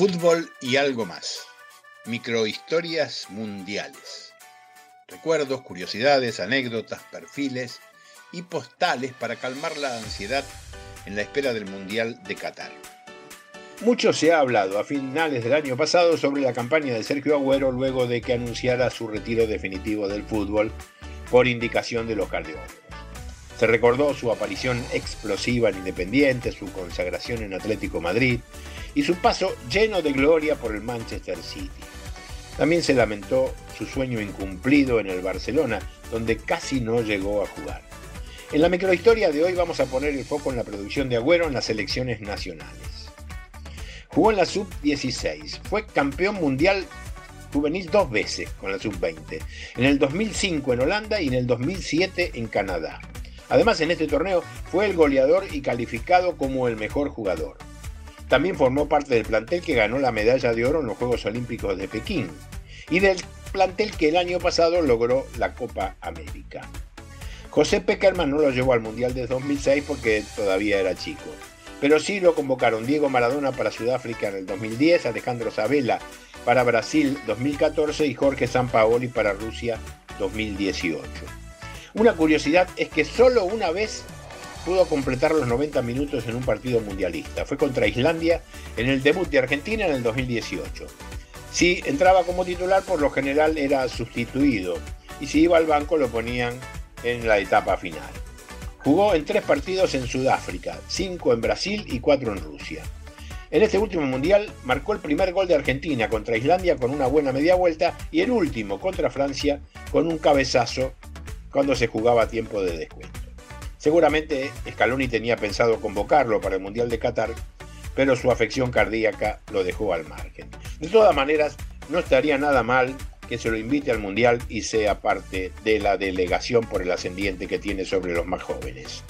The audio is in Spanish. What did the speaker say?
Fútbol y algo más. Microhistorias mundiales. Recuerdos, curiosidades, anécdotas, perfiles y postales para calmar la ansiedad en la espera del Mundial de Qatar. Mucho se ha hablado a finales del año pasado sobre la campaña de Sergio Agüero luego de que anunciara su retiro definitivo del fútbol por indicación de los cardiólogos. Se recordó su aparición explosiva en Independiente, su consagración en Atlético Madrid y su paso lleno de gloria por el Manchester City. También se lamentó su sueño incumplido en el Barcelona, donde casi no llegó a jugar. En la microhistoria de hoy vamos a poner el foco en la producción de Agüero en las elecciones nacionales. Jugó en la sub-16. Fue campeón mundial juvenil dos veces con la sub-20. En el 2005 en Holanda y en el 2007 en Canadá. Además, en este torneo fue el goleador y calificado como el mejor jugador. También formó parte del plantel que ganó la medalla de oro en los Juegos Olímpicos de Pekín y del plantel que el año pasado logró la Copa América. José Peckerman no lo llevó al Mundial de 2006 porque todavía era chico pero sí lo convocaron Diego Maradona para Sudáfrica en el 2010, Alejandro Sabela para Brasil 2014 y Jorge Sampaoli para Rusia 2018. Una curiosidad es que solo una vez pudo completar los 90 minutos en un partido mundialista. Fue contra Islandia en el debut de Argentina en el 2018. Si entraba como titular, por lo general era sustituido y si iba al banco lo ponían en la etapa final. Jugó en tres partidos en Sudáfrica, cinco en Brasil y cuatro en Rusia. En este último mundial marcó el primer gol de Argentina contra Islandia con una buena media vuelta y el último contra Francia con un cabezazo cuando se jugaba tiempo de descuento. Seguramente Scaloni tenía pensado convocarlo para el Mundial de Qatar, pero su afección cardíaca lo dejó al margen. De todas maneras, no estaría nada mal que se lo invite al Mundial y sea parte de la delegación por el ascendiente que tiene sobre los más jóvenes.